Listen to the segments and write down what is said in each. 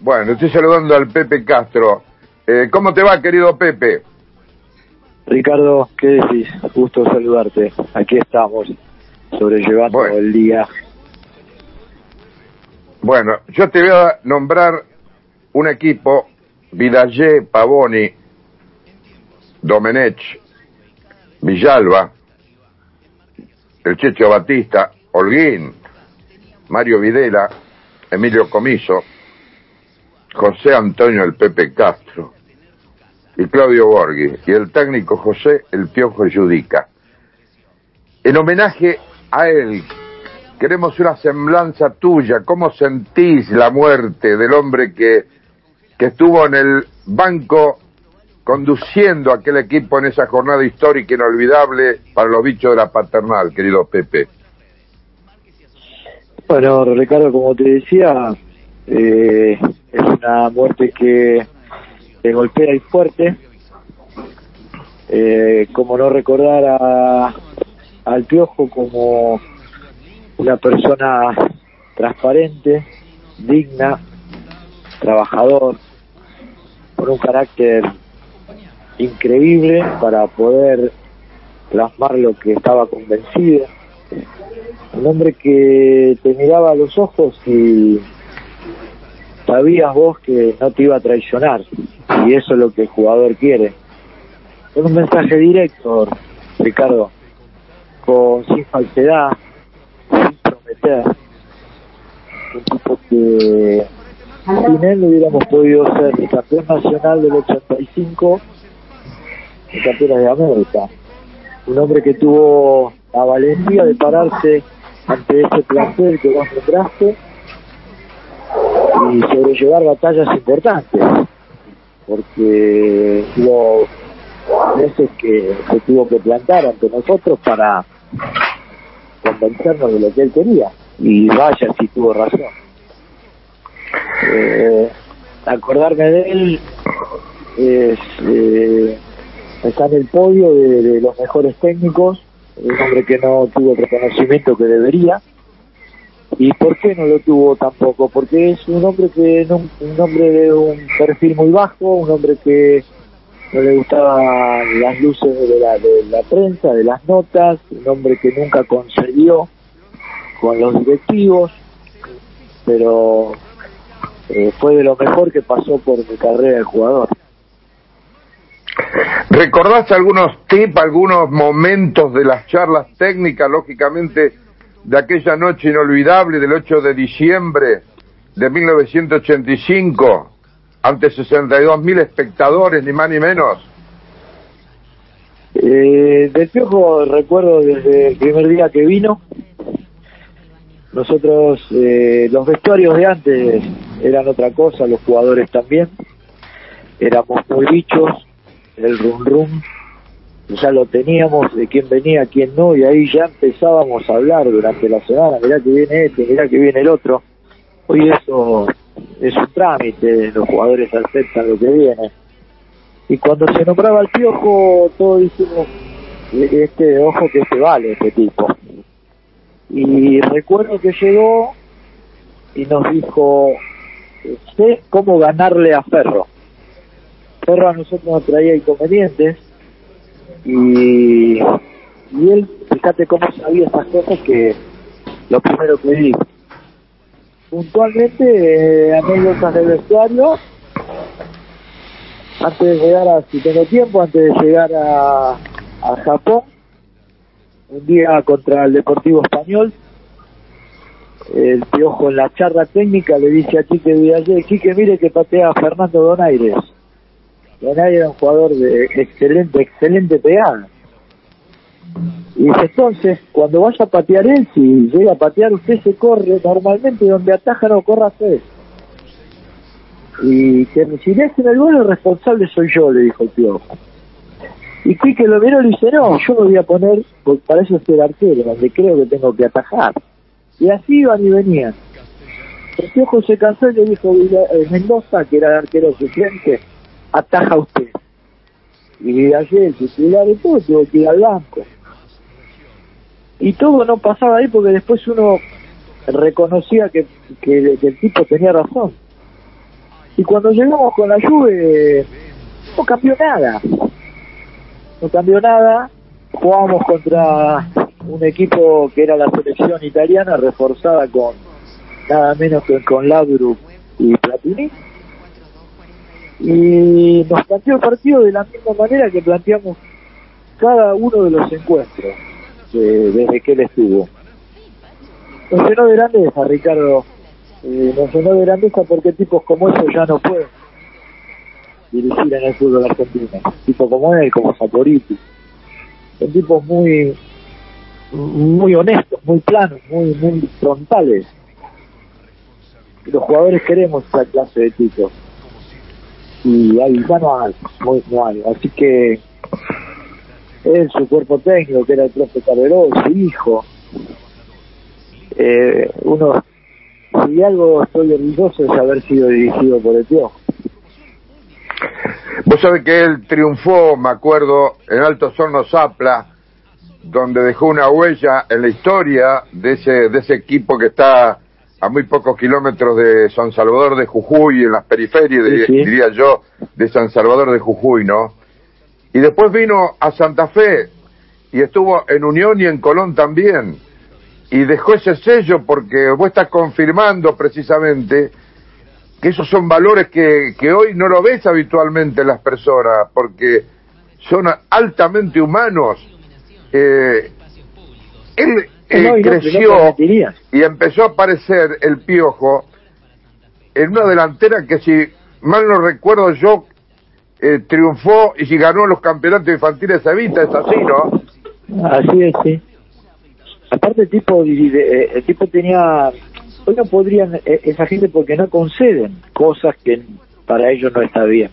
Bueno, estoy saludando al Pepe Castro. Eh, ¿Cómo te va, querido Pepe? Ricardo, ¿qué decís? Gusto saludarte. Aquí estamos, sobrellevando Bueno. el día. Bueno, yo te voy a nombrar un equipo, Vidallé, Pavoni, Domenech, Villalba, el Checho Batista, Holguín, Mario Videla, Emilio Comiso, José Antonio el Pepe Castro y Claudio Borghi y el técnico José El Piojo Yudica. En homenaje a él, queremos una semblanza tuya. ¿Cómo sentís la muerte del hombre que, que estuvo en el banco conduciendo aquel equipo en esa jornada histórica inolvidable para los bichos de la paternal, querido Pepe? Bueno, Ricardo, como te decía, eh, es una muerte que te golpea y fuerte. Eh, como no recordar a, al Piojo como una persona transparente, digna, trabajador, con un carácter increíble para poder plasmar lo que estaba convencido. Un hombre que te miraba a los ojos y sabías vos que no te iba a traicionar. Y eso es lo que el jugador quiere. Es un mensaje directo, Ricardo, con sin falsedad, sin prometer. Un tipo que sin él hubiéramos podido ser ni campeón nacional del 85 ni campeones de América. Un hombre que tuvo la valentía de pararse ante ese plantel que vos nombraste y sobrellevar batallas importantes porque hubo veces que se tuvo que plantar ante nosotros para convencernos de lo que él quería y vaya si tuvo razón. Eh, acordarme de él es eh, está en el podio de, de los mejores técnicos un hombre que no tuvo el reconocimiento que debería ¿Y por qué no lo tuvo tampoco? Porque es un hombre que un hombre de un perfil muy bajo, un hombre que no le gustaban las luces de la, de la prensa, de las notas, un hombre que nunca concedió con los directivos, pero eh, fue de lo mejor que pasó por mi carrera de jugador. ¿Recordás algunos tips, algunos momentos de las charlas técnicas, lógicamente, de aquella noche inolvidable del 8 de diciembre de 1985, ante 62 mil espectadores, ni más ni menos? Eh, del Piojo recuerdo desde el primer día que vino. Nosotros, eh, los vestuarios de antes eran otra cosa, los jugadores también. Éramos muy bichos, el rum rum, ya lo teníamos de quién venía, quién no, y ahí ya empezábamos a hablar durante la semana, mirá que viene este, mirá que viene el otro. Hoy eso es un trámite, los jugadores aceptan lo que viene. Y cuando se nombraba al piojo, todos dijimos, este, ojo que este vale, este tipo. Y recuerdo que llegó y nos dijo, sé cómo ganarle a Ferro. Ferro a nosotros nos traía inconvenientes y, y él, fíjate cómo sabía esas cosas que lo primero que dijo. Puntualmente, eh, anécdotas del vestuario, antes de llegar a, si tengo tiempo, antes de llegar a, a Japón, un día contra el Deportivo Español, el piojo en la charla técnica le dice a Quique Villalle, Quique mire que patea a Fernando Donaires. Donaires era un jugador de excelente, excelente pegada. Y entonces, cuando vaya a patear él, si llega a patear, usted se corre normalmente donde ataja no corra usted. Y que si le hacen el gol, el responsable soy yo, le dijo el piojo. Y Quique lo miró y le dice, no, yo me voy a poner, porque para eso estoy el arquero, donde creo que tengo que atajar. Y así iban y venían. El piojo se cansó y le dijo eh, Mendoza, que era el arquero suplente, ataja usted. Y ayer el titular de todo tuvo que ir al banco. Y todo no pasaba ahí porque después uno reconocía que, que, el tipo tenía razón. Y cuando llegamos con la Juve, no cambió nada. No cambió nada. Jugábamos contra un equipo que era la selección italiana, reforzada con nada menos que con Labru y Platini. Y nos planteó el partido de la misma manera que planteamos cada uno de los encuentros desde que él estuvo. Nos llenó de grandeza, Ricardo. Eh, nos llenó de grandeza porque tipos como esos ya no pueden dirigir en el fútbol argentino. Tipo como él, como Saporiti. Son tipos muy muy honestos, muy planos, muy muy frontales. Los jugadores queremos esa clase de tipos. Y ahí ya no hay, no hay. Así que él, su cuerpo técnico, que era el profe Carreró, su hijo, eh, uno, si algo estoy orgulloso es haber sido dirigido por el tío. Vos sabés que él triunfó, me acuerdo, en Alto Hornos Zapla, donde dejó una huella en la historia de ese, de ese equipo que está a muy pocos kilómetros de San Salvador de Jujuy, en las periferias, diría yo, de San Salvador de Jujuy, ¿no? Y después vino a Santa Fe y estuvo en Unión y en Colón también. Y dejó ese sello porque vos estás confirmando precisamente que esos son valores que, que hoy no lo ves habitualmente en las personas, porque son altamente humanos. Eh, él, creció y empezó a aparecer el piojo en una delantera que si mal no recuerdo yo eh, triunfó y si ganó los campeonatos infantiles Evita, es así, ¿no? Así es, sí. Aparte el tipo, eh, el tipo tenía, hoy no podrían, eh, esa gente porque no conceden cosas que para ellos no está bien.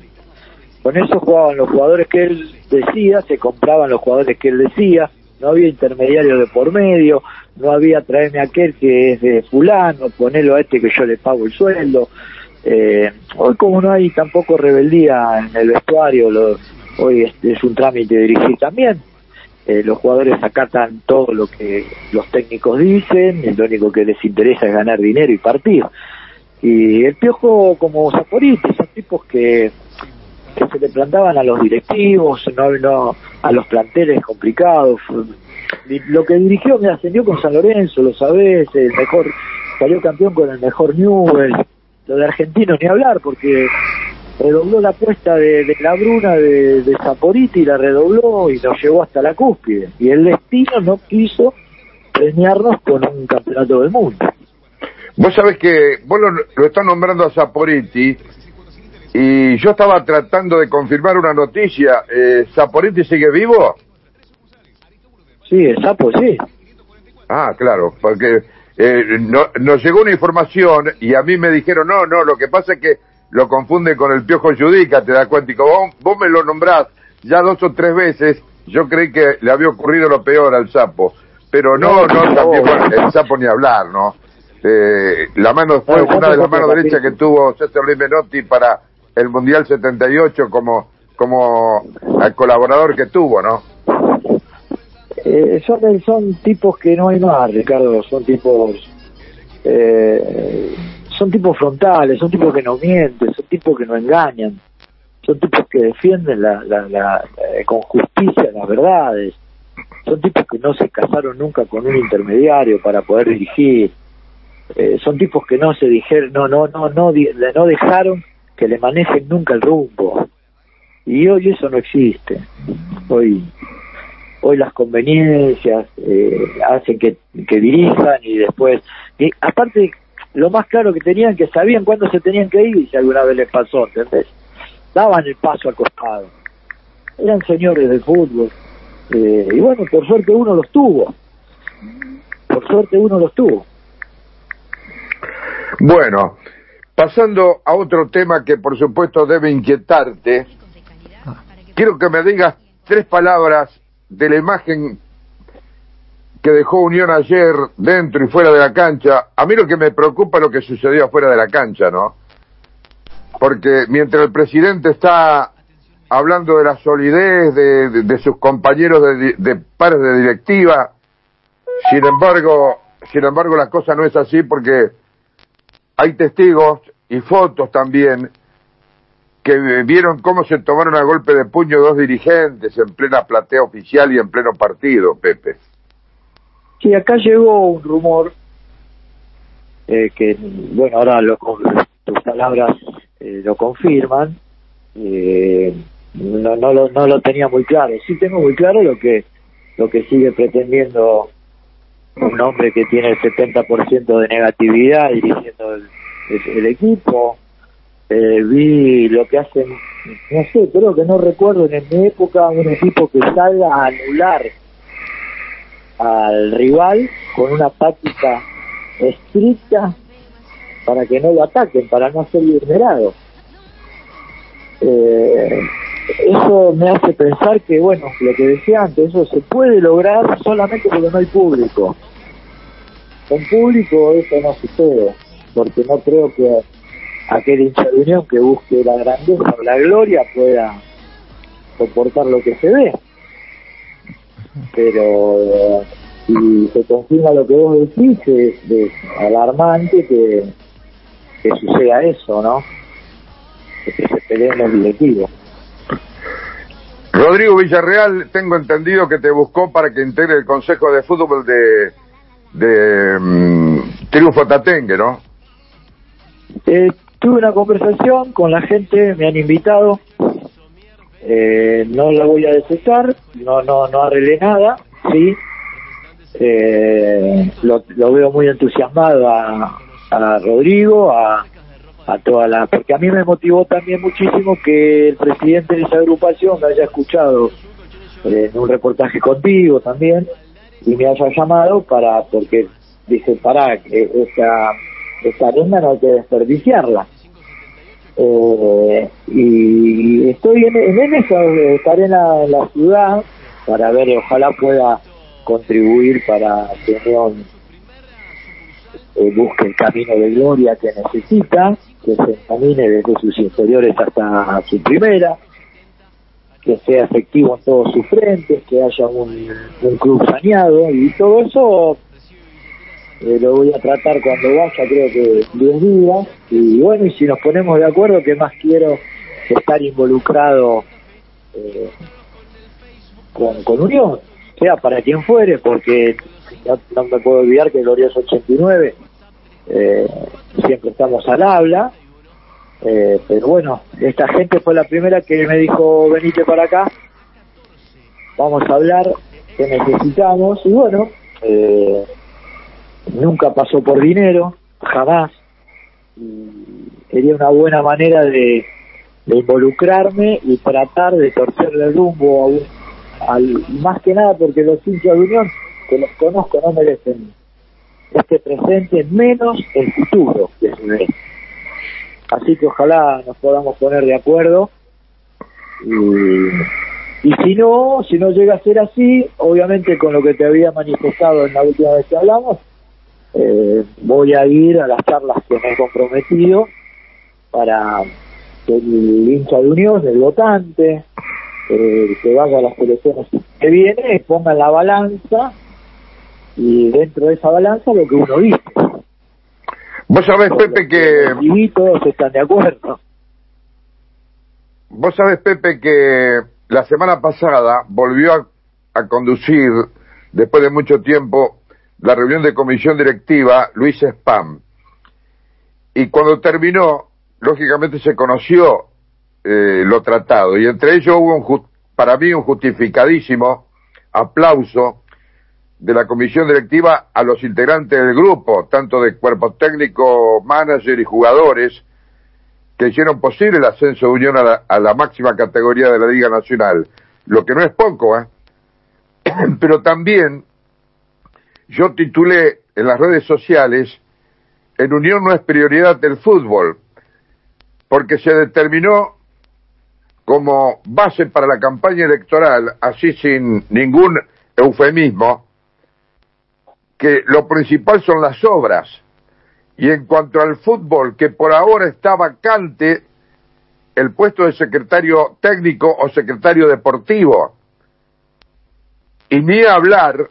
Con eso jugaban los jugadores que él decía, se compraban los jugadores que él decía, no había intermediario de por medio, no había traerme aquel que es de fulano, ponerlo a este que yo le pago el sueldo, eh, hoy como no hay tampoco rebeldía en el vestuario, hoy es, un trámite dirigir también. Eh, los jugadores acatan todo lo que los técnicos dicen, lo único que les interesa es ganar dinero y partir. Y el Piojo como Zaporito, son tipos que, se le plantaban a los directivos, no, a los planteles complicados. Lo que dirigió me ascendió con San Lorenzo, lo sabés, el mejor, salió campeón con el mejor Newell, lo de Argentinos ni hablar, porque redobló la apuesta de, la Bruna de, de Zaporiti, la redobló y nos llevó hasta la cúspide. Y el destino no quiso premiarnos con un campeonato del mundo. Vos sabés que vos lo, lo estás nombrando a Zaporiti y yo estaba tratando de confirmar una noticia. Eh, ¿Zaporiti sigue vivo? Sí, el Sapo sí. Ah, claro, porque eh, no, nos llegó una información y a mí me dijeron, no, no, lo que pasa es que lo confunde con el piojo judica, te das cuenta, y como vos, me lo nombrás ya dos o tres veces, yo creí que le había ocurrido lo peor al sapo, pero no, no, también, el sapo ni hablar, ¿no? Eh, la mano fue una de las manos derechas que tuvo César Luis Menotti para el Mundial 78 como, como colaborador que tuvo, ¿no? Eh, son, tipos que no hay más, Ricardo, son tipos eh, son tipos frontales, son tipos que no mienten, son tipos que no engañan, son tipos que defienden la, la, eh, con justicia las verdades, son tipos que no se casaron nunca con un intermediario para poder dirigir, son tipos que no se dijeron, no, no, no, no, no dejaron que le manejen nunca el rumbo. Y hoy eso no existe. Hoy hoy las conveniencias eh, hacen que, que dirijan y después, y aparte lo más claro que tenían que sabían cuándo se tenían que ir si alguna vez les pasó, ¿entendés? Daban el paso al costado. Eran señores del fútbol. Eh, y bueno, por suerte uno los tuvo. Por suerte uno los tuvo. Bueno, pasando a otro tema que por supuesto debe inquietarte, quiero que me digas tres palabras de la imagen que dejó Unión ayer dentro y fuera de la cancha, a mí lo que me preocupa es lo que sucedió afuera de la cancha, ¿no? Porque mientras el presidente está hablando de la solidez de, sus compañeros de, de, pares de directiva, sin embargo, sin embargo la cosa no es así porque hay testigos y fotos también que vieron cómo se tomaron a golpe de puño dos dirigentes en plena platea oficial y en pleno partido, Pepe. Sí, acá llegó un rumor eh, que, bueno, ahora lo, tus palabras eh, lo confirman. Eh, no, no, lo, no lo tenía muy claro. Sí tengo muy claro lo que, lo que sigue pretendiendo un hombre que tiene el 70% de negatividad dirigiendo el, el equipo eh, vi lo que hacen, no sé, creo que no recuerdo en mi época un equipo que salga a anular al rival con una táctica estricta para que no lo ataquen, para no ser vulnerado. Eh, eso me hace pensar que, bueno, lo que decía antes, eso se puede lograr solamente porque no hay público. Con público eso no sucede, porque no creo que aquel hincha que busque la grandeza o la gloria pueda soportar lo que se ve. Pero si se confirma lo que vos decís, es, alarmante que, que suceda eso, ¿no? Que se peleen los directivos. Rodrigo Villarreal, tengo entendido que te buscó para que integre el Consejo de Fútbol de, de um, Triunfo Tatengue, ¿no? Eh, Tuve una conversación con la gente, me han invitado, eh, no la voy a desechar, no, no, no arreglé nada, sí, eh, lo, veo muy entusiasmado a, a Rodrigo, a, a toda la, porque a mí me motivó también muchísimo que el presidente de esa agrupación me haya escuchado en un reportaje contigo también y me haya llamado para, porque dice, para, esa esta arena no hay que desperdiciarla. Eh, y estoy en, en eso, estar en la, ciudad para ver, ojalá pueda contribuir para que León eh, busque el camino de gloria que necesita, que se encamine desde sus inferiores hasta su primera, que sea efectivo en todos sus frentes, que haya un, club saneado y todo eso eh, lo voy a tratar cuando vaya, creo que 10 días. Y bueno, y si nos ponemos de acuerdo, que más quiero estar involucrado eh, con, con Unión, sea para quien fuere, porque no, me puedo olvidar que Glorioso 89 eh, siempre estamos al habla. Eh, pero bueno, esta gente fue la primera que me dijo, venite para acá, vamos a hablar, que necesitamos, y bueno, eh, nunca pasó por dinero, jamás. sería una buena manera de, involucrarme y tratar de torcerle el rumbo a al, más que nada porque los hinchas de Unión, que los conozco, no merecen este presente, menos el futuro que se. Así que ojalá nos podamos poner de acuerdo y, y si no, si no llega a ser así, obviamente con lo que te había manifestado en la última vez que hablamos, eh, voy a ir a las charlas que me he comprometido para que el hincha de unión, el votante, eh, que vaya a las elecciones que viene, ponga la balanza y dentro de esa balanza lo que uno dice. Vos sabés, Pepe, que... Y todos están de acuerdo. Vos sabés, Pepe, que la semana pasada volvió a conducir, después de mucho tiempo, la reunión de comisión directiva Luis Spam. Y cuando terminó, lógicamente se conoció eh, lo tratado y entre ellos hubo un, para mí un justificadísimo aplauso de la comisión directiva a los integrantes del grupo, tanto de cuerpo técnico, manager y jugadores, que hicieron posible el ascenso de Unión a la, a la máxima categoría de la Liga Nacional, lo que no es poco, ¿eh? pero también yo titulé en las redes sociales, en Unión no es prioridad del fútbol, porque se determinó como base para la campaña electoral, así sin ningún eufemismo, que lo principal son las obras. Y en cuanto al fútbol, que por ahora está vacante el puesto de secretario técnico o secretario deportivo. Y ni hablar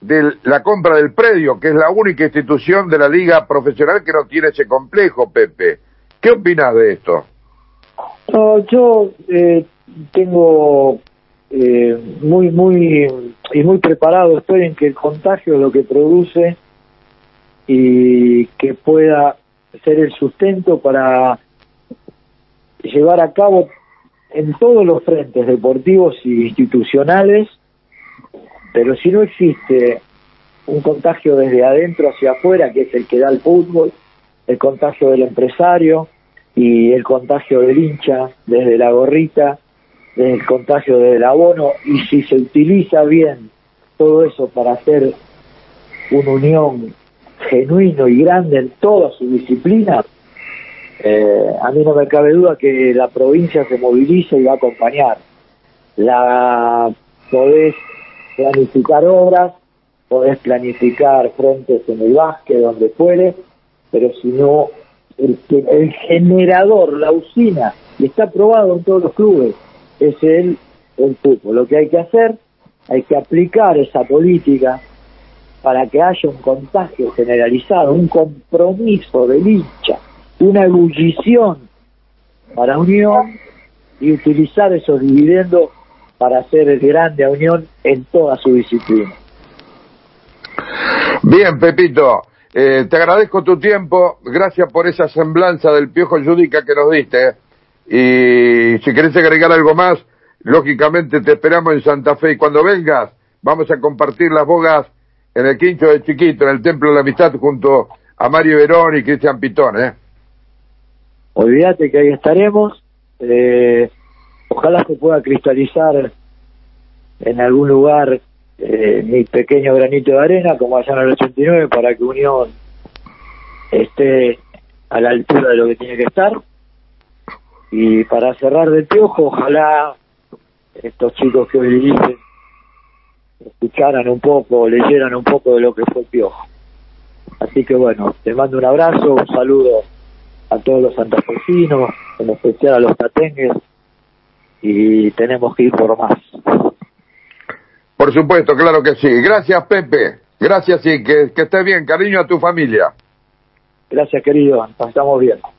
de la compra del predio, que es la única institución de la liga profesional que no tiene ese complejo, Pepe. ¿Qué opinas de esto? Yo eh, tengo eh, muy, muy y muy preparado estoy en que el contagio es lo que produce y que pueda ser el sustento para llevar a cabo en todos los frentes deportivos e institucionales, pero si no existe un contagio desde adentro hacia afuera, que es el que da el fútbol, el contagio del empresario y el contagio del hincha desde la gorrita, el contagio del abono, y si se utiliza bien todo eso para hacer una unión genuino y grande en toda su disciplina, eh, a mí no me cabe duda que la provincia se moviliza y va a acompañar. La podés planificar obras, podés planificar frentes en el básquet, donde fuere, pero si no, el, el generador, la usina, y está aprobado en todos los clubes, es el, el fútbol. Lo que hay que hacer, hay que aplicar esa política para que haya un contagio generalizado, un compromiso del hincha una ebullición para Unión y utilizar esos dividendos para hacer grande a Unión en toda su disciplina. Bien, Pepito, eh, te agradezco tu tiempo, gracias por esa semblanza del piojo judica que nos diste. Y si querés agregar algo más, lógicamente te esperamos en Santa Fe y cuando vengas vamos a compartir las bogas en el quincho de Chiquito, en el Templo de la Amistad, junto a Mario Verón y Cristian Pitón. ¿eh? olvídate que ahí estaremos. Eh, ojalá se pueda cristalizar en algún lugar eh, mi pequeño granito de arena, como allá en el 89, para que Unión esté a la altura de lo que tiene que estar. Y para cerrar del piojo, ojalá estos chicos que hoy dicen escucharan un poco, leyeran un poco de lo que fue el piojo. Así que bueno, te mando un abrazo, un saludo a todos los santafesinos, en especial a los tatengues, y tenemos que ir por más. Por supuesto, claro que sí. Gracias, Pepe. Gracias y que, que estés bien. Cariño a tu familia. Gracias, querido. Estamos bien.